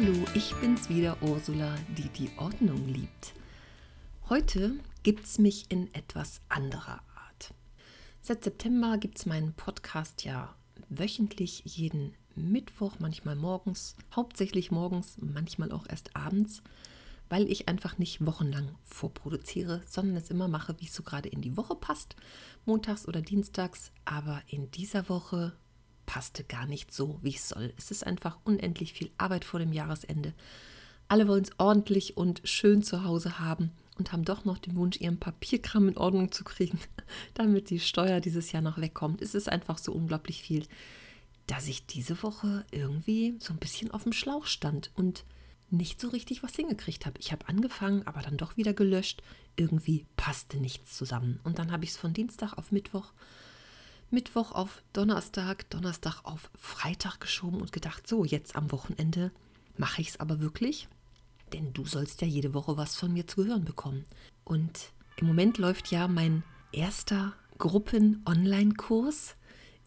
Hallo, ich bin's wieder, Ursula, die die Ordnung liebt. Heute gibt's mich in etwas anderer Art. Seit September gibt's meinen Podcast ja wöchentlich jeden Mittwoch, manchmal morgens, hauptsächlich morgens, manchmal auch erst abends, weil ich einfach nicht wochenlang vorproduziere, sondern es immer mache, wie es so gerade in die Woche passt, montags oder dienstags. Aber in dieser Woche passte gar nicht so, wie es soll. Es ist einfach unendlich viel Arbeit vor dem Jahresende. Alle wollen es ordentlich und schön zu Hause haben und haben doch noch den Wunsch, ihren Papierkram in Ordnung zu kriegen, damit die Steuer dieses Jahr noch wegkommt. Es ist einfach so unglaublich viel, dass ich diese Woche irgendwie so ein bisschen auf dem Schlauch stand und nicht so richtig was hingekriegt habe. Ich habe angefangen, aber dann doch wieder gelöscht. Irgendwie passte nichts zusammen. Und dann habe ich es von Dienstag auf Mittwoch Mittwoch auf Donnerstag, Donnerstag auf Freitag geschoben und gedacht, so, jetzt am Wochenende mache ich es aber wirklich, denn du sollst ja jede Woche was von mir zu hören bekommen. Und im Moment läuft ja mein erster Gruppen-Online-Kurs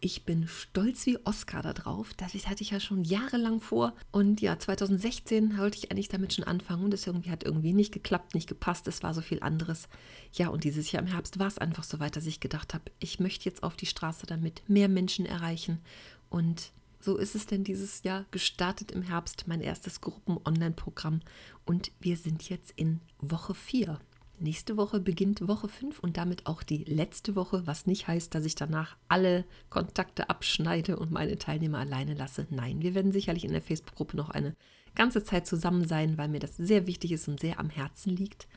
ich bin stolz wie Oscar darauf. Das hatte ich ja schon jahrelang vor. Und ja, 2016 wollte ich eigentlich damit schon anfangen und es irgendwie hat irgendwie nicht geklappt, nicht gepasst. Es war so viel anderes. Ja, und dieses Jahr im Herbst war es einfach so weit, dass ich gedacht habe, ich möchte jetzt auf die Straße damit mehr Menschen erreichen. Und so ist es denn dieses Jahr gestartet im Herbst, mein erstes Gruppen-Online-Programm. Und wir sind jetzt in Woche 4. Nächste Woche beginnt Woche 5 und damit auch die letzte Woche, was nicht heißt, dass ich danach alle Kontakte abschneide und meine Teilnehmer alleine lasse. Nein, wir werden sicherlich in der Facebook-Gruppe noch eine ganze Zeit zusammen sein, weil mir das sehr wichtig ist und sehr am Herzen liegt,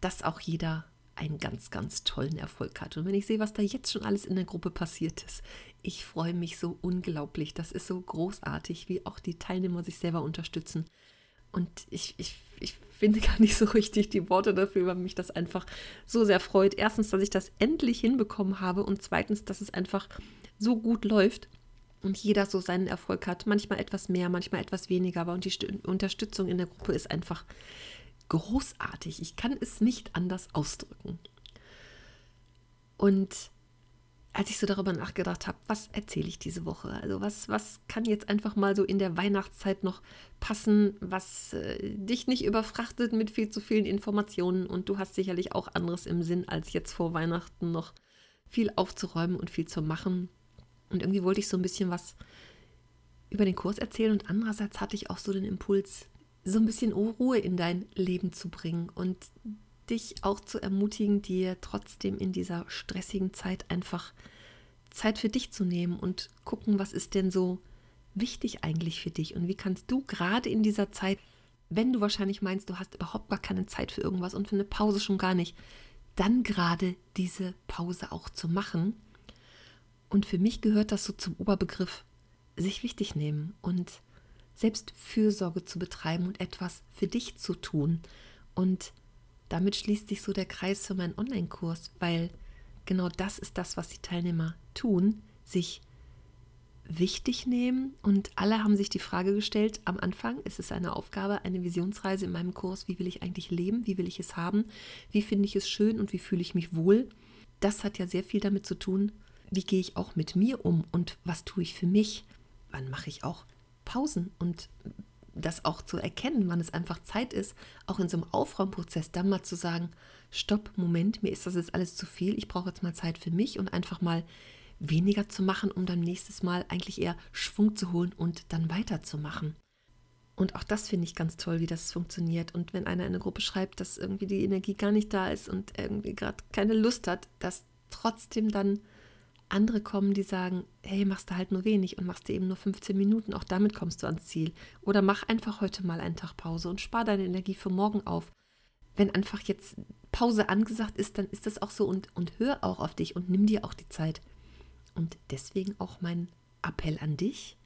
dass auch jeder einen ganz, ganz tollen Erfolg hat. Und wenn ich sehe, was da jetzt schon alles in der Gruppe passiert ist, ich freue mich so unglaublich. Das ist so großartig, wie auch die Teilnehmer sich selber unterstützen. Und ich, ich, ich finde gar nicht so richtig die Worte dafür, weil mich das einfach so sehr freut. Erstens, dass ich das endlich hinbekommen habe und zweitens, dass es einfach so gut läuft und jeder so seinen Erfolg hat. Manchmal etwas mehr, manchmal etwas weniger, aber und die Unterstützung in der Gruppe ist einfach großartig. Ich kann es nicht anders ausdrücken. Und als ich so darüber nachgedacht habe, was erzähle ich diese Woche? Also was, was kann jetzt einfach mal so in der Weihnachtszeit noch passen, was äh, dich nicht überfrachtet mit viel zu vielen Informationen und du hast sicherlich auch anderes im Sinn, als jetzt vor Weihnachten noch viel aufzuräumen und viel zu machen. Und irgendwie wollte ich so ein bisschen was über den Kurs erzählen und andererseits hatte ich auch so den Impuls, so ein bisschen Ruhe in dein Leben zu bringen und dich auch zu ermutigen, dir trotzdem in dieser stressigen Zeit einfach Zeit für dich zu nehmen und gucken, was ist denn so wichtig eigentlich für dich und wie kannst du gerade in dieser Zeit, wenn du wahrscheinlich meinst, du hast überhaupt gar keine Zeit für irgendwas und für eine Pause schon gar nicht, dann gerade diese Pause auch zu machen. Und für mich gehört das so zum Oberbegriff sich wichtig nehmen und selbst Fürsorge zu betreiben und etwas für dich zu tun. Und damit schließt sich so der Kreis für meinen Online-Kurs, weil genau das ist das, was die Teilnehmer tun, sich wichtig nehmen. Und alle haben sich die Frage gestellt am Anfang, ist es eine Aufgabe, eine Visionsreise in meinem Kurs, wie will ich eigentlich leben, wie will ich es haben, wie finde ich es schön und wie fühle ich mich wohl. Das hat ja sehr viel damit zu tun, wie gehe ich auch mit mir um und was tue ich für mich, wann mache ich auch Pausen und das auch zu erkennen, wann es einfach Zeit ist, auch in so einem Aufräumprozess dann mal zu sagen, stopp, Moment, mir ist das jetzt alles zu viel, ich brauche jetzt mal Zeit für mich und einfach mal weniger zu machen, um dann nächstes Mal eigentlich eher Schwung zu holen und dann weiterzumachen. Und auch das finde ich ganz toll, wie das funktioniert. Und wenn einer in eine Gruppe schreibt, dass irgendwie die Energie gar nicht da ist und irgendwie gerade keine Lust hat, dass trotzdem dann andere kommen, die sagen, hey, machst du halt nur wenig und machst du eben nur 15 Minuten, auch damit kommst du ans Ziel. Oder mach einfach heute mal einen Tag Pause und spar deine Energie für morgen auf. Wenn einfach jetzt Pause angesagt ist, dann ist das auch so und, und hör auch auf dich und nimm dir auch die Zeit. Und deswegen auch mein Appell an dich,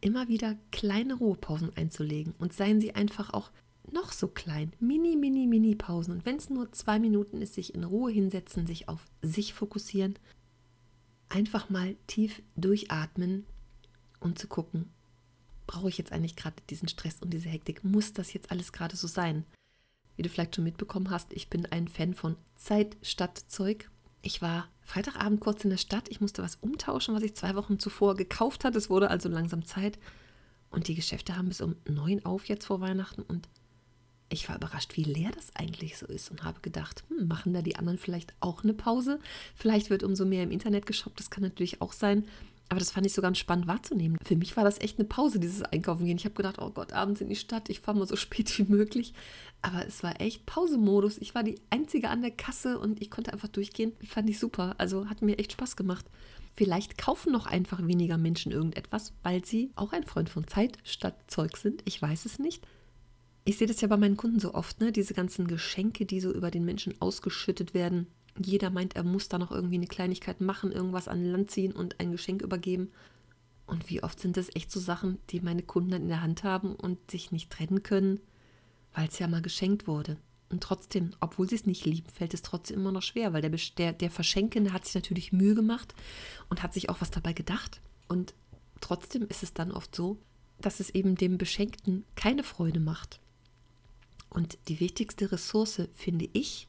immer wieder kleine Ruhepausen einzulegen und seien sie einfach auch noch so klein, mini, mini, mini Pausen. Und wenn es nur zwei Minuten ist, sich in Ruhe hinsetzen, sich auf sich fokussieren einfach mal tief durchatmen und zu gucken, brauche ich jetzt eigentlich gerade diesen Stress und diese Hektik? Muss das jetzt alles gerade so sein? Wie du vielleicht schon mitbekommen hast, ich bin ein Fan von Zeit statt Zeug. Ich war Freitagabend kurz in der Stadt. Ich musste was umtauschen, was ich zwei Wochen zuvor gekauft hatte. Es wurde also langsam Zeit. Und die Geschäfte haben bis um neun auf jetzt vor Weihnachten und ich war überrascht, wie leer das eigentlich so ist und habe gedacht, hm, machen da die anderen vielleicht auch eine Pause? Vielleicht wird umso mehr im Internet geshoppt, das kann natürlich auch sein. Aber das fand ich so ganz spannend wahrzunehmen. Für mich war das echt eine Pause, dieses Einkaufen gehen. Ich habe gedacht, oh Gott, abends in die Stadt, ich fahre mal so spät wie möglich. Aber es war echt Pausemodus. Ich war die Einzige an der Kasse und ich konnte einfach durchgehen. Fand ich super. Also hat mir echt Spaß gemacht. Vielleicht kaufen noch einfach weniger Menschen irgendetwas, weil sie auch ein Freund von Zeit statt Zeug sind. Ich weiß es nicht. Ich sehe das ja bei meinen Kunden so oft, ne? Diese ganzen Geschenke, die so über den Menschen ausgeschüttet werden. Jeder meint, er muss da noch irgendwie eine Kleinigkeit machen, irgendwas an Land ziehen und ein Geschenk übergeben. Und wie oft sind das echt so Sachen, die meine Kunden dann in der Hand haben und sich nicht trennen können, weil es ja mal geschenkt wurde. Und trotzdem, obwohl sie es nicht lieben, fällt es trotzdem immer noch schwer, weil der, der, der Verschenkende hat sich natürlich Mühe gemacht und hat sich auch was dabei gedacht. Und trotzdem ist es dann oft so, dass es eben dem Beschenkten keine Freude macht. Und die wichtigste Ressource, finde ich,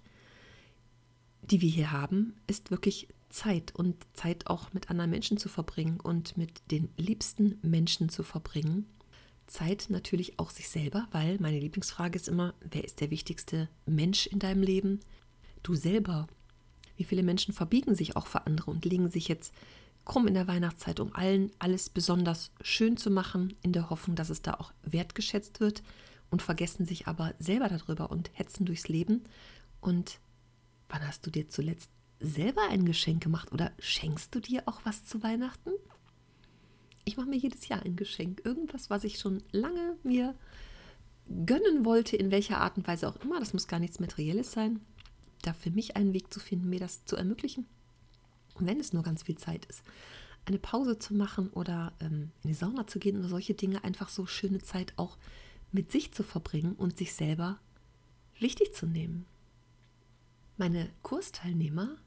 die wir hier haben, ist wirklich Zeit und Zeit auch mit anderen Menschen zu verbringen und mit den liebsten Menschen zu verbringen. Zeit natürlich auch sich selber, weil meine Lieblingsfrage ist immer, wer ist der wichtigste Mensch in deinem Leben? Du selber. Wie viele Menschen verbiegen sich auch für andere und legen sich jetzt krumm in der Weihnachtszeit, um allen alles besonders schön zu machen, in der Hoffnung, dass es da auch wertgeschätzt wird und vergessen sich aber selber darüber und hetzen durchs Leben und Wann hast du dir zuletzt selber ein Geschenk gemacht oder schenkst du dir auch was zu Weihnachten? Ich mache mir jedes Jahr ein Geschenk. Irgendwas, was ich schon lange mir gönnen wollte, in welcher Art und Weise auch immer. Das muss gar nichts Materielles sein. Da für mich einen Weg zu finden, mir das zu ermöglichen. Und wenn es nur ganz viel Zeit ist, eine Pause zu machen oder ähm, in die Sauna zu gehen oder solche Dinge, einfach so schöne Zeit auch mit sich zu verbringen und sich selber wichtig zu nehmen. Meine Kursteilnehmer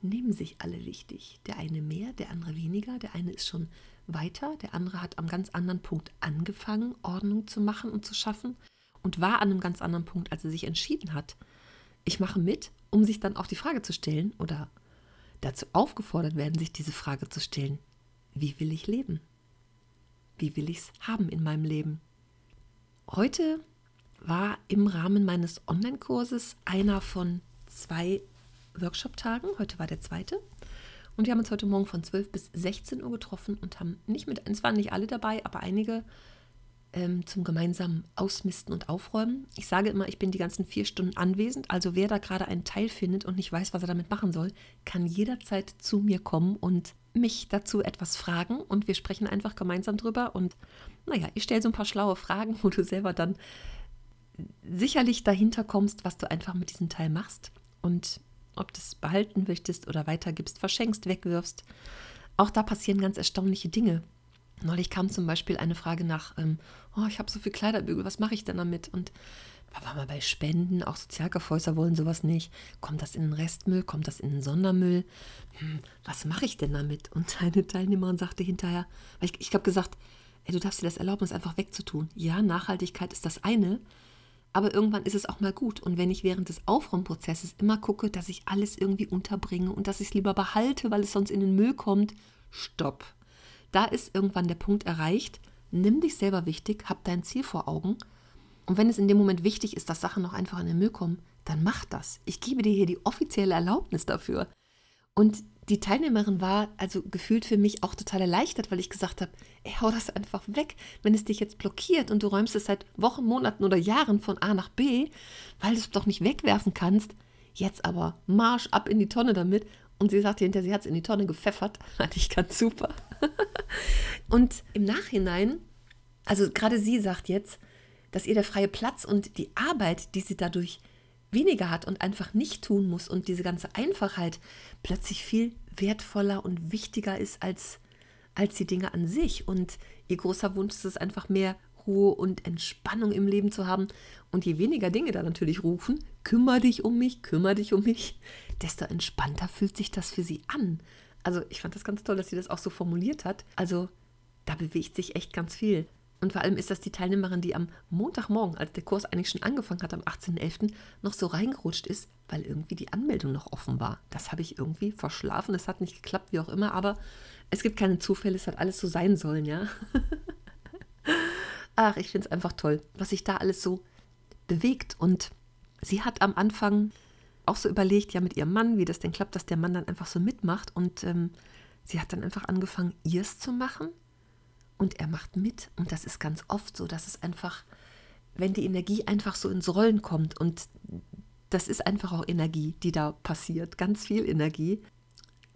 nehmen sich alle wichtig. Der eine mehr, der andere weniger. Der eine ist schon weiter, der andere hat am ganz anderen Punkt angefangen, Ordnung zu machen und zu schaffen und war an einem ganz anderen Punkt, als er sich entschieden hat. Ich mache mit, um sich dann auch die Frage zu stellen oder dazu aufgefordert werden, sich diese Frage zu stellen. Wie will ich leben? Wie will ich es haben in meinem Leben? Heute war im Rahmen meines Online-Kurses einer von zwei Workshop-Tagen. Heute war der zweite. Und wir haben uns heute Morgen von 12 bis 16 Uhr getroffen und haben nicht mit, es waren nicht alle dabei, aber einige ähm, zum gemeinsamen Ausmisten und Aufräumen. Ich sage immer, ich bin die ganzen vier Stunden anwesend. Also wer da gerade einen Teil findet und nicht weiß, was er damit machen soll, kann jederzeit zu mir kommen und mich dazu etwas fragen. Und wir sprechen einfach gemeinsam drüber. Und naja, ich stelle so ein paar schlaue Fragen, wo du selber dann sicherlich dahinter kommst, was du einfach mit diesem Teil machst und ob du es behalten möchtest oder weitergibst, verschenkst, wegwirfst. Auch da passieren ganz erstaunliche Dinge. Neulich kam zum Beispiel eine Frage nach, ähm, oh, ich habe so viel Kleiderbügel, was mache ich denn damit? Und war mal bei Spenden, auch Sozialkaufhäuser wollen sowas nicht. Kommt das in den Restmüll? Kommt das in den Sondermüll? Hm, was mache ich denn damit? Und eine Teilnehmerin sagte hinterher, ich, ich habe gesagt, ey, du darfst dir das erlauben, es einfach wegzutun. Ja, Nachhaltigkeit ist das eine, aber irgendwann ist es auch mal gut. Und wenn ich während des Aufräumprozesses immer gucke, dass ich alles irgendwie unterbringe und dass ich es lieber behalte, weil es sonst in den Müll kommt, stopp. Da ist irgendwann der Punkt erreicht. Nimm dich selber wichtig, hab dein Ziel vor Augen. Und wenn es in dem Moment wichtig ist, dass Sachen noch einfach in den Müll kommen, dann mach das. Ich gebe dir hier die offizielle Erlaubnis dafür. Und die Teilnehmerin war also gefühlt für mich auch total erleichtert, weil ich gesagt habe, hau das einfach weg. Wenn es dich jetzt blockiert und du räumst es seit Wochen, Monaten oder Jahren von A nach B, weil du es doch nicht wegwerfen kannst, jetzt aber Marsch ab in die Tonne damit. Und sie sagte hinterher, sie hat es in die Tonne gepfeffert. Fand ich ganz super. und im Nachhinein, also gerade sie sagt jetzt, dass ihr der freie Platz und die Arbeit, die sie dadurch weniger hat und einfach nicht tun muss und diese ganze Einfachheit plötzlich viel wertvoller und wichtiger ist als, als die Dinge an sich. Und ihr großer Wunsch ist es einfach mehr Ruhe und Entspannung im Leben zu haben. Und je weniger Dinge da natürlich rufen, kümmere dich um mich, kümmere dich um mich, desto entspannter fühlt sich das für sie an. Also ich fand das ganz toll, dass sie das auch so formuliert hat. Also da bewegt sich echt ganz viel. Und vor allem ist das die Teilnehmerin, die am Montagmorgen, als der Kurs eigentlich schon angefangen hat, am 18.11., noch so reingerutscht ist, weil irgendwie die Anmeldung noch offen war. Das habe ich irgendwie verschlafen. Es hat nicht geklappt, wie auch immer. Aber es gibt keine Zufälle. Es hat alles so sein sollen, ja. Ach, ich finde es einfach toll, was sich da alles so bewegt. Und sie hat am Anfang auch so überlegt, ja, mit ihrem Mann, wie das denn klappt, dass der Mann dann einfach so mitmacht. Und ähm, sie hat dann einfach angefangen, ihrs zu machen. Und er macht mit. Und das ist ganz oft so, dass es einfach, wenn die Energie einfach so ins Rollen kommt und das ist einfach auch Energie, die da passiert, ganz viel Energie,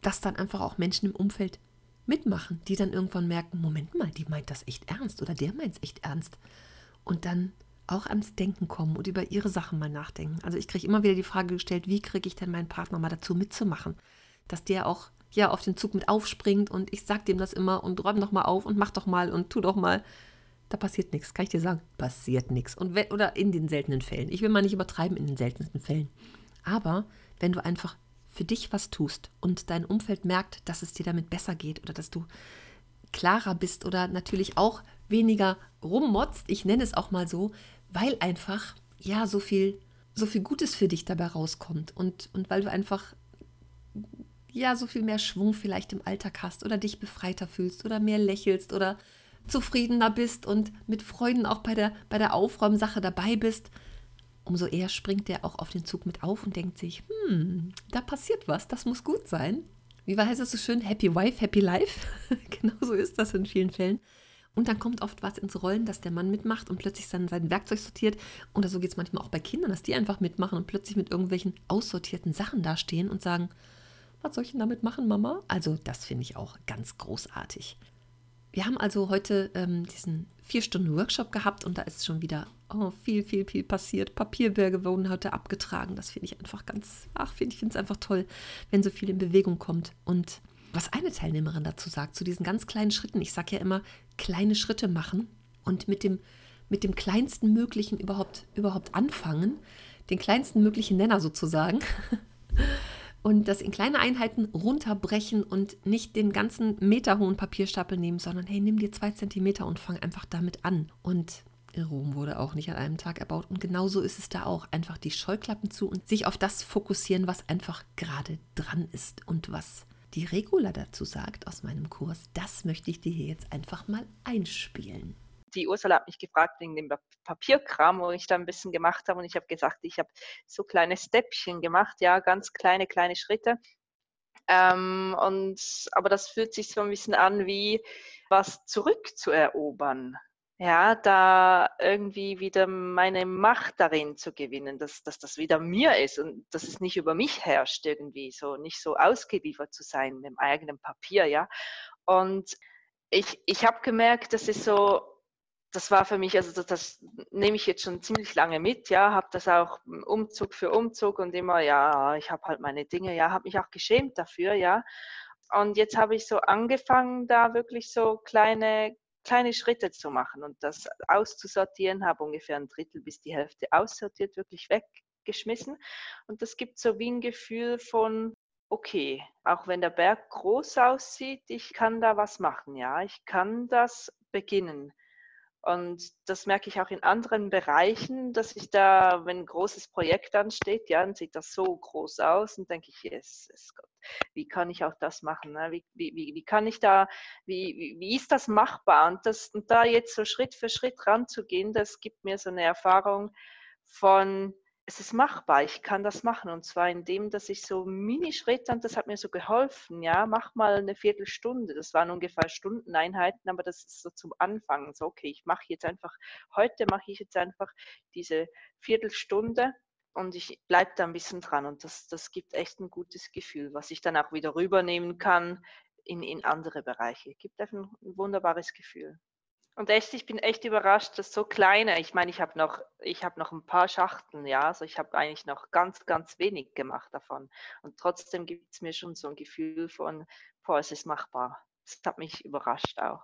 dass dann einfach auch Menschen im Umfeld mitmachen, die dann irgendwann merken, Moment mal, die meint das echt ernst oder der meint es echt ernst. Und dann auch ans Denken kommen und über ihre Sachen mal nachdenken. Also ich kriege immer wieder die Frage gestellt, wie kriege ich denn meinen Partner mal dazu mitzumachen, dass der auch ja auf den Zug mit aufspringt und ich sage dem das immer und räum doch mal auf und mach doch mal und tu doch mal. Da passiert nichts, kann ich dir sagen, passiert nichts. Und oder in den seltenen Fällen. Ich will mal nicht übertreiben in den seltensten Fällen. Aber wenn du einfach für dich was tust und dein Umfeld merkt, dass es dir damit besser geht oder dass du klarer bist oder natürlich auch weniger rummotzt, ich nenne es auch mal so, weil einfach ja so viel so viel Gutes für dich dabei rauskommt und und weil du einfach ja so viel mehr Schwung vielleicht im Alltag hast oder dich befreiter fühlst oder mehr lächelst oder zufriedener bist und mit Freuden auch bei der bei der Aufräumsache dabei bist, umso eher springt der auch auf den Zug mit auf und denkt sich, hm, da passiert was, das muss gut sein. Wie heißt es so schön? Happy Wife, Happy Life. genau so ist das in vielen Fällen. Und dann kommt oft was ins Rollen, dass der Mann mitmacht und plötzlich dann sein Werkzeug sortiert. Oder so geht es manchmal auch bei Kindern, dass die einfach mitmachen und plötzlich mit irgendwelchen aussortierten Sachen dastehen und sagen, was soll ich denn damit machen, Mama? Also das finde ich auch ganz großartig. Wir haben also heute ähm, diesen vier Stunden Workshop gehabt und da ist schon wieder oh, viel, viel, viel passiert. Papierberge wurden heute abgetragen. Das finde ich einfach ganz, ach, find, ich finde es einfach toll, wenn so viel in Bewegung kommt. Und was eine Teilnehmerin dazu sagt, zu diesen ganz kleinen Schritten. Ich sage ja immer, kleine Schritte machen und mit dem, mit dem kleinsten möglichen überhaupt, überhaupt anfangen, den kleinsten möglichen Nenner sozusagen. Und das in kleine Einheiten runterbrechen und nicht den ganzen meterhohen Papierstapel nehmen, sondern hey, nimm dir zwei Zentimeter und fang einfach damit an. Und Rom wurde auch nicht an einem Tag erbaut. Und genauso ist es da auch. Einfach die Scheuklappen zu und sich auf das fokussieren, was einfach gerade dran ist und was die Regula dazu sagt aus meinem Kurs, das möchte ich dir hier jetzt einfach mal einspielen. Die Ursula hat mich gefragt wegen dem Papierkram, wo ich da ein bisschen gemacht habe. Und ich habe gesagt, ich habe so kleine Steppchen gemacht, ja, ganz kleine, kleine Schritte. Ähm, und, aber das fühlt sich so ein bisschen an wie was zurückzuerobern ja, da irgendwie wieder meine Macht darin zu gewinnen, dass, dass das wieder mir ist und dass es nicht über mich herrscht irgendwie, so nicht so ausgeliefert zu sein mit dem eigenen Papier, ja. Und ich, ich habe gemerkt, das ist so, das war für mich, also das, das nehme ich jetzt schon ziemlich lange mit, ja, habe das auch Umzug für Umzug und immer, ja, ich habe halt meine Dinge, ja, habe mich auch geschämt dafür, ja. Und jetzt habe ich so angefangen, da wirklich so kleine kleine Schritte zu machen und das auszusortieren, habe ungefähr ein Drittel bis die Hälfte aussortiert, wirklich weggeschmissen. Und das gibt so wie ein Gefühl von, okay, auch wenn der Berg groß aussieht, ich kann da was machen, ja, ich kann das beginnen. Und das merke ich auch in anderen Bereichen, dass ich da, wenn ein großes Projekt ansteht, ja, dann sieht das so groß aus und denke ich, yes, yes Gott, wie kann ich auch das machen? Ne? Wie, wie, wie kann ich da, wie, wie ist das machbar? Und, das, und da jetzt so Schritt für Schritt ranzugehen, das gibt mir so eine Erfahrung von, es ist machbar, ich kann das machen. Und zwar indem, dass ich so Minischritte, und das hat mir so geholfen, ja, mach mal eine Viertelstunde. Das waren ungefähr Stundeneinheiten, aber das ist so zum Anfang. So, okay, ich mache jetzt einfach, heute mache ich jetzt einfach diese Viertelstunde und ich bleibe da ein bisschen dran. Und das, das gibt echt ein gutes Gefühl, was ich dann auch wieder rübernehmen kann in, in andere Bereiche. Gibt einfach ein wunderbares Gefühl. Und echt, ich bin echt überrascht, dass so kleine, ich meine, ich habe noch, ich habe noch ein paar Schachteln, ja, also ich habe eigentlich noch ganz, ganz wenig gemacht davon. Und trotzdem gibt es mir schon so ein Gefühl von, boah, es ist machbar. Das hat mich überrascht auch.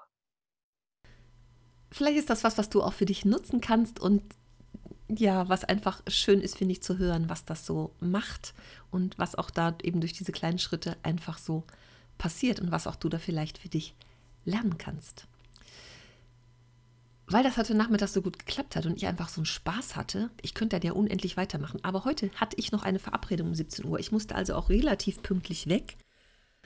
Vielleicht ist das was, was du auch für dich nutzen kannst und ja, was einfach schön ist, finde ich, zu hören, was das so macht und was auch da eben durch diese kleinen Schritte einfach so passiert und was auch du da vielleicht für dich lernen kannst weil das heute Nachmittag so gut geklappt hat und ich einfach so einen Spaß hatte, ich könnte da ja unendlich weitermachen. Aber heute hatte ich noch eine Verabredung um 17 Uhr. Ich musste also auch relativ pünktlich weg.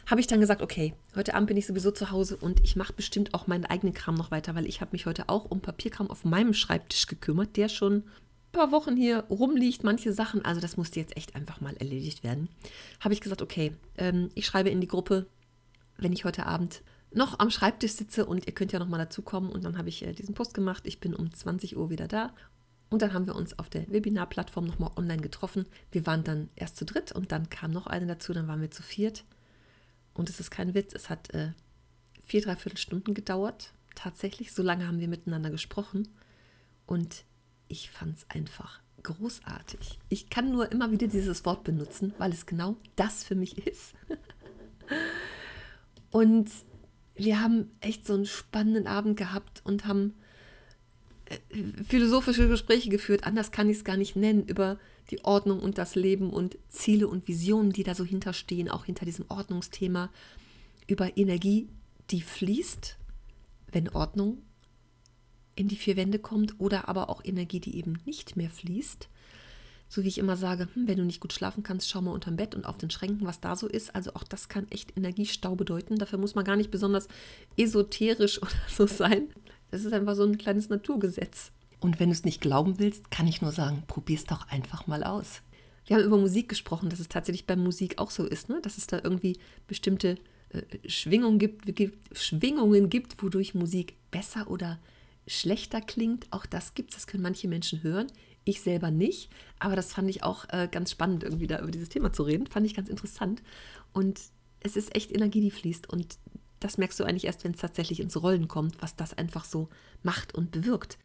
habe ich dann gesagt, okay, heute Abend bin ich sowieso zu Hause und ich mache bestimmt auch meinen eigenen Kram noch weiter, weil ich habe mich heute auch um Papierkram auf meinem Schreibtisch gekümmert, der schon ein paar Wochen hier rumliegt, manche Sachen. Also das musste jetzt echt einfach mal erledigt werden. Habe ich gesagt, okay, ähm, ich schreibe in die Gruppe, wenn ich heute Abend noch am Schreibtisch sitze und ihr könnt ja noch mal dazukommen. Und dann habe ich äh, diesen Post gemacht. Ich bin um 20 Uhr wieder da. Und dann haben wir uns auf der Webinarplattform nochmal online getroffen. Wir waren dann erst zu dritt und dann kam noch eine dazu, dann waren wir zu viert. Und es ist kein Witz, es hat äh, vier, dreiviertel Stunden gedauert. Tatsächlich, so lange haben wir miteinander gesprochen. Und ich fand es einfach großartig. Ich kann nur immer wieder dieses Wort benutzen, weil es genau das für mich ist. und wir haben echt so einen spannenden Abend gehabt und haben äh, philosophische Gespräche geführt, anders kann ich es gar nicht nennen, über die Ordnung und das Leben und Ziele und Visionen, die da so hinterstehen, auch hinter diesem Ordnungsthema, über Energie, die fließt, wenn Ordnung in die vier Wände kommt, oder aber auch Energie, die eben nicht mehr fließt. So wie ich immer sage, hm, wenn du nicht gut schlafen kannst, schau mal unterm Bett und auf den Schränken, was da so ist. Also auch das kann echt Energiestau bedeuten. Dafür muss man gar nicht besonders esoterisch oder so sein. Das ist einfach so ein kleines Naturgesetz. Und wenn du es nicht glauben willst, kann ich nur sagen, probier es doch einfach mal aus. Wir haben über Musik gesprochen, dass es tatsächlich bei Musik auch so ist, ne? dass es da irgendwie bestimmte äh, Schwingungen, gibt, gibt, Schwingungen gibt, wodurch Musik besser oder schlechter klingt. Auch das gibt es, das können manche Menschen hören. Ich selber nicht, aber das fand ich auch äh, ganz spannend, irgendwie da über dieses Thema zu reden. Fand ich ganz interessant. Und es ist echt Energie, die fließt. Und das merkst du eigentlich erst, wenn es tatsächlich ins Rollen kommt, was das einfach so macht und bewirkt.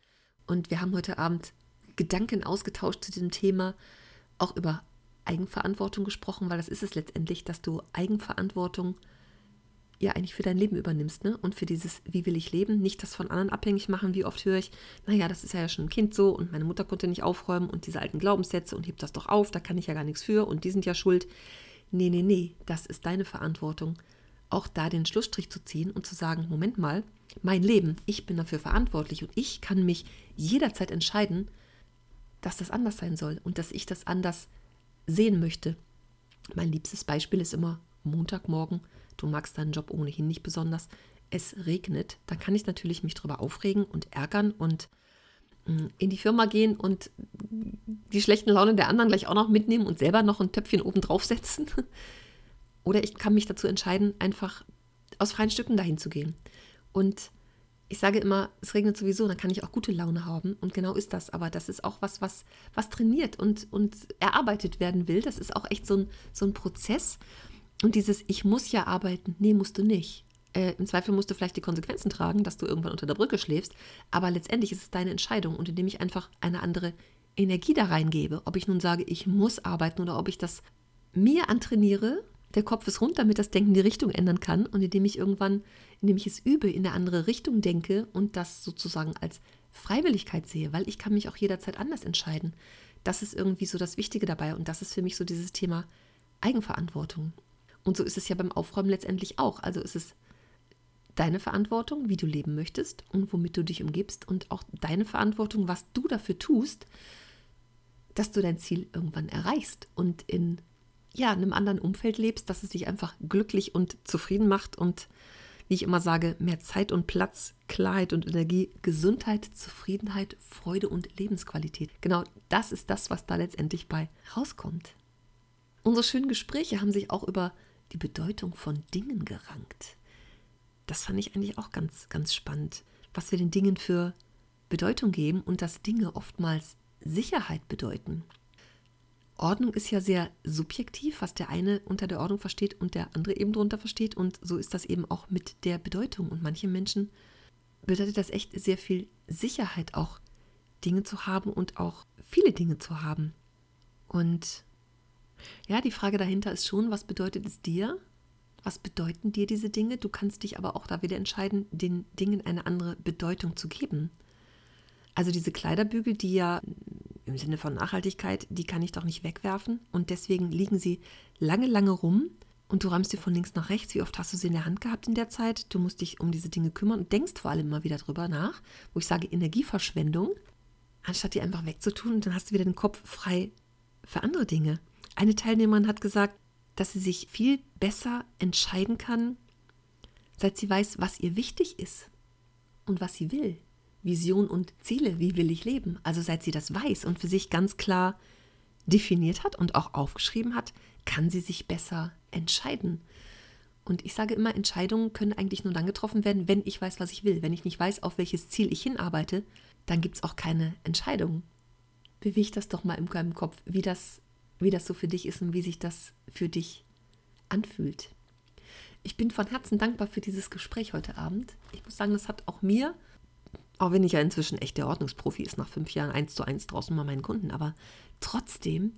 Und wir haben heute Abend Gedanken ausgetauscht zu dem Thema, auch über Eigenverantwortung gesprochen, weil das ist es letztendlich, dass du Eigenverantwortung ja eigentlich für dein Leben übernimmst, ne? Und für dieses, wie will ich leben, nicht das von anderen abhängig machen, wie oft höre ich, naja, das ist ja schon ein Kind so und meine Mutter konnte nicht aufräumen und diese alten Glaubenssätze und hebt das doch auf, da kann ich ja gar nichts für und die sind ja schuld. Nee, nee, nee, das ist deine Verantwortung auch da den Schlussstrich zu ziehen und zu sagen, Moment mal, mein Leben, ich bin dafür verantwortlich und ich kann mich jederzeit entscheiden, dass das anders sein soll und dass ich das anders sehen möchte. Mein liebstes Beispiel ist immer Montagmorgen, du magst deinen Job ohnehin nicht besonders, es regnet, dann kann ich natürlich mich darüber aufregen und ärgern und mm, in die Firma gehen und die schlechten Laune der anderen gleich auch noch mitnehmen und selber noch ein Töpfchen oben draufsetzen. Oder ich kann mich dazu entscheiden, einfach aus freien Stücken dahin zu gehen. Und ich sage immer, es regnet sowieso, dann kann ich auch gute Laune haben. Und genau ist das. Aber das ist auch was, was, was trainiert und, und erarbeitet werden will. Das ist auch echt so ein, so ein Prozess. Und dieses Ich muss ja arbeiten, nee, musst du nicht. Äh, Im Zweifel musst du vielleicht die Konsequenzen tragen, dass du irgendwann unter der Brücke schläfst. Aber letztendlich ist es deine Entscheidung. Und indem ich einfach eine andere Energie da reingebe, ob ich nun sage, ich muss arbeiten oder ob ich das mir antrainiere, der Kopf ist rund, damit das Denken die Richtung ändern kann. Und indem ich irgendwann, indem ich es übe, in eine andere Richtung denke und das sozusagen als Freiwilligkeit sehe, weil ich kann mich auch jederzeit anders entscheiden. Das ist irgendwie so das Wichtige dabei. Und das ist für mich so dieses Thema Eigenverantwortung. Und so ist es ja beim Aufräumen letztendlich auch. Also ist es deine Verantwortung, wie du leben möchtest und womit du dich umgibst und auch deine Verantwortung, was du dafür tust, dass du dein Ziel irgendwann erreichst und in ja, in einem anderen Umfeld lebst, dass es dich einfach glücklich und zufrieden macht und wie ich immer sage, mehr Zeit und Platz, Klarheit und Energie, Gesundheit, Zufriedenheit, Freude und Lebensqualität. Genau das ist das, was da letztendlich bei rauskommt. Unsere schönen Gespräche haben sich auch über die Bedeutung von Dingen gerankt. Das fand ich eigentlich auch ganz, ganz spannend, was wir den Dingen für Bedeutung geben und dass Dinge oftmals Sicherheit bedeuten. Ordnung ist ja sehr subjektiv, was der eine unter der Ordnung versteht und der andere eben darunter versteht. Und so ist das eben auch mit der Bedeutung. Und manche Menschen bedeutet das echt sehr viel Sicherheit, auch Dinge zu haben und auch viele Dinge zu haben. Und ja, die Frage dahinter ist schon, was bedeutet es dir? Was bedeuten dir diese Dinge? Du kannst dich aber auch da wieder entscheiden, den Dingen eine andere Bedeutung zu geben. Also diese Kleiderbügel, die ja im Sinne von Nachhaltigkeit, die kann ich doch nicht wegwerfen und deswegen liegen sie lange, lange rum und du räumst sie von links nach rechts. Wie oft hast du sie in der Hand gehabt in der Zeit? Du musst dich um diese Dinge kümmern und denkst vor allem mal wieder drüber nach, wo ich sage Energieverschwendung, anstatt die einfach wegzutun und dann hast du wieder den Kopf frei für andere Dinge. Eine Teilnehmerin hat gesagt, dass sie sich viel besser entscheiden kann, seit sie weiß, was ihr wichtig ist und was sie will. Vision und Ziele, wie will ich leben? Also seit sie das weiß und für sich ganz klar definiert hat und auch aufgeschrieben hat, kann sie sich besser entscheiden. Und ich sage immer, Entscheidungen können eigentlich nur dann getroffen werden, wenn ich weiß, was ich will. Wenn ich nicht weiß, auf welches Ziel ich hinarbeite, dann gibt es auch keine Entscheidung. Beweg das doch mal deinem Kopf, wie das, wie das so für dich ist und wie sich das für dich anfühlt. Ich bin von Herzen dankbar für dieses Gespräch heute Abend. Ich muss sagen, das hat auch mir, auch wenn ich ja inzwischen echt der Ordnungsprofi ist, nach fünf Jahren eins zu eins draußen bei meinen Kunden, aber trotzdem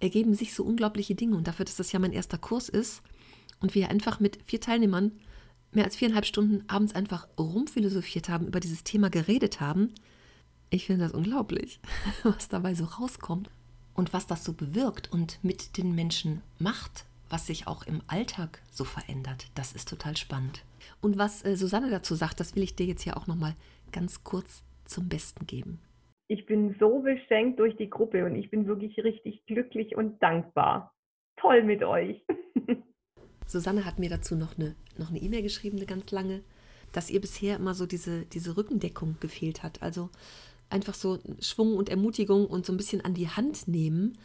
ergeben sich so unglaubliche Dinge. Und dafür, dass das ja mein erster Kurs ist und wir einfach mit vier Teilnehmern mehr als viereinhalb Stunden abends einfach rumphilosophiert haben, über dieses Thema geredet haben, ich finde das unglaublich, was dabei so rauskommt und was das so bewirkt und mit den Menschen macht, was sich auch im Alltag so verändert. Das ist total spannend. Und was äh, Susanne dazu sagt, das will ich dir jetzt hier auch nochmal ganz kurz zum Besten geben ich bin so beschenkt durch die Gruppe und ich bin wirklich richtig glücklich und dankbar. Toll mit euch. Susanne hat mir dazu noch eine noch eine E-Mail geschrieben, eine ganz lange, dass ihr bisher immer so diese, diese Rückendeckung gefehlt hat. Also einfach so Schwung und Ermutigung und so ein bisschen an die Hand nehmen,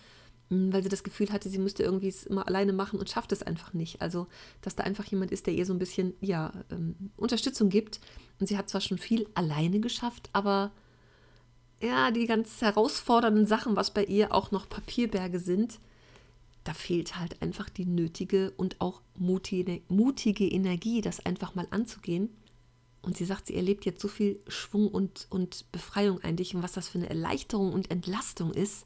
hm, weil sie das Gefühl hatte, sie müsste irgendwie es immer alleine machen und schafft es einfach nicht. Also, dass da einfach jemand ist, der ihr so ein bisschen ja, ähm, Unterstützung gibt. Und sie hat zwar schon viel alleine geschafft, aber ja, die ganz herausfordernden Sachen, was bei ihr auch noch Papierberge sind, da fehlt halt einfach die nötige und auch mutige, mutige Energie, das einfach mal anzugehen. Und sie sagt, sie erlebt jetzt so viel Schwung und, und Befreiung eigentlich und was das für eine Erleichterung und Entlastung ist,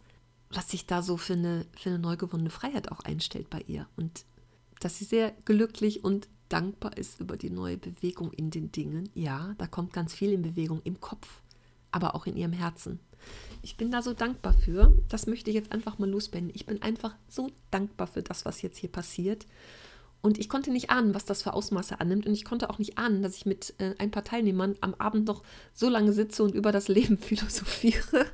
was sich da so für eine, für eine neu gewonnene Freiheit auch einstellt bei ihr. Und dass sie sehr glücklich und dankbar ist über die neue Bewegung in den Dingen. Ja, da kommt ganz viel in Bewegung im Kopf aber auch in ihrem Herzen. Ich bin da so dankbar für. Das möchte ich jetzt einfach mal losbinden. Ich bin einfach so dankbar für das, was jetzt hier passiert. Und ich konnte nicht ahnen, was das für Ausmaße annimmt. Und ich konnte auch nicht ahnen, dass ich mit äh, ein paar Teilnehmern am Abend noch so lange sitze und über das Leben philosophiere.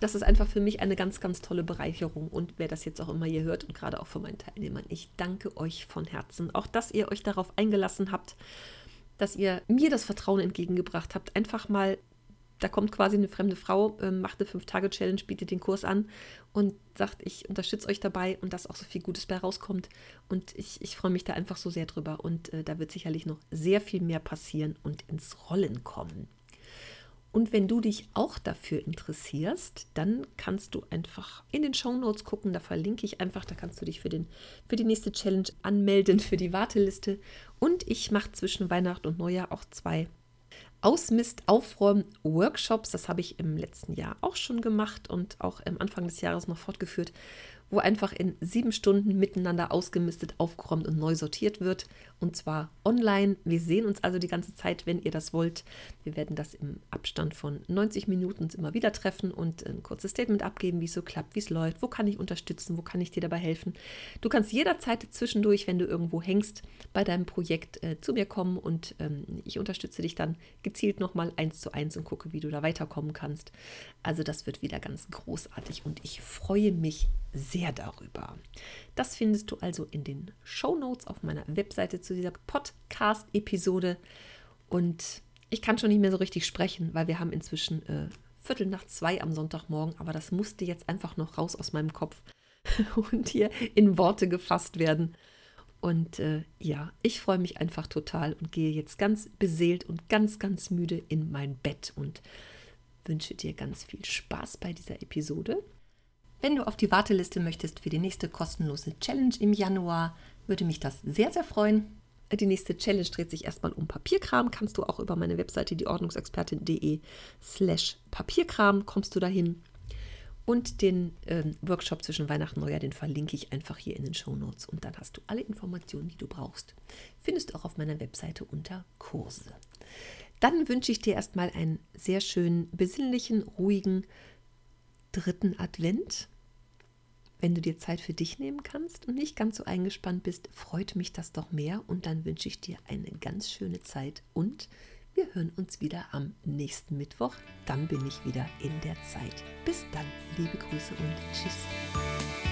Das ist einfach für mich eine ganz, ganz tolle Bereicherung. Und wer das jetzt auch immer hier hört und gerade auch von meinen Teilnehmern, ich danke euch von Herzen. Auch, dass ihr euch darauf eingelassen habt, dass ihr mir das Vertrauen entgegengebracht habt, einfach mal da kommt quasi eine fremde Frau, ähm, macht eine Fünf-Tage-Challenge, bietet den Kurs an und sagt, ich unterstütze euch dabei und dass auch so viel Gutes bei rauskommt. Und ich, ich freue mich da einfach so sehr drüber. Und äh, da wird sicherlich noch sehr viel mehr passieren und ins Rollen kommen. Und wenn du dich auch dafür interessierst, dann kannst du einfach in den Show Notes gucken, da verlinke ich einfach, da kannst du dich für, den, für die nächste Challenge anmelden, für die Warteliste. Und ich mache zwischen Weihnachten und Neujahr auch zwei Ausmist aufräumen Workshops. Das habe ich im letzten Jahr auch schon gemacht und auch am Anfang des Jahres noch fortgeführt wo einfach in sieben Stunden miteinander ausgemistet, aufgeräumt und neu sortiert wird. Und zwar online. Wir sehen uns also die ganze Zeit, wenn ihr das wollt. Wir werden das im Abstand von 90 Minuten immer wieder treffen und ein kurzes Statement abgeben, wie es so klappt, wie es läuft, wo kann ich unterstützen, wo kann ich dir dabei helfen. Du kannst jederzeit zwischendurch, wenn du irgendwo hängst, bei deinem Projekt äh, zu mir kommen und ähm, ich unterstütze dich dann gezielt nochmal eins zu eins und gucke, wie du da weiterkommen kannst. Also das wird wieder ganz großartig und ich freue mich sehr darüber. Das findest du also in den Show Notes auf meiner Webseite zu dieser Podcast-Episode. Und ich kann schon nicht mehr so richtig sprechen, weil wir haben inzwischen äh, Viertel nach zwei am Sonntagmorgen, aber das musste jetzt einfach noch raus aus meinem Kopf und hier in Worte gefasst werden. Und äh, ja, ich freue mich einfach total und gehe jetzt ganz beseelt und ganz, ganz müde in mein Bett und wünsche dir ganz viel Spaß bei dieser Episode. Wenn du auf die Warteliste möchtest für die nächste kostenlose Challenge im Januar, würde mich das sehr, sehr freuen. Die nächste Challenge dreht sich erstmal um Papierkram. Kannst du auch über meine Webseite dieordnungsexpertin.de slash Papierkram kommst du dahin. Und den äh, Workshop zwischen Weihnachten und Neujahr, den verlinke ich einfach hier in den Show Notes. Und dann hast du alle Informationen, die du brauchst. Findest du auch auf meiner Webseite unter Kurse. Dann wünsche ich dir erstmal einen sehr schönen, besinnlichen, ruhigen dritten Advent. Wenn du dir Zeit für dich nehmen kannst und nicht ganz so eingespannt bist, freut mich das doch mehr und dann wünsche ich dir eine ganz schöne Zeit und wir hören uns wieder am nächsten Mittwoch. Dann bin ich wieder in der Zeit. Bis dann, liebe Grüße und tschüss.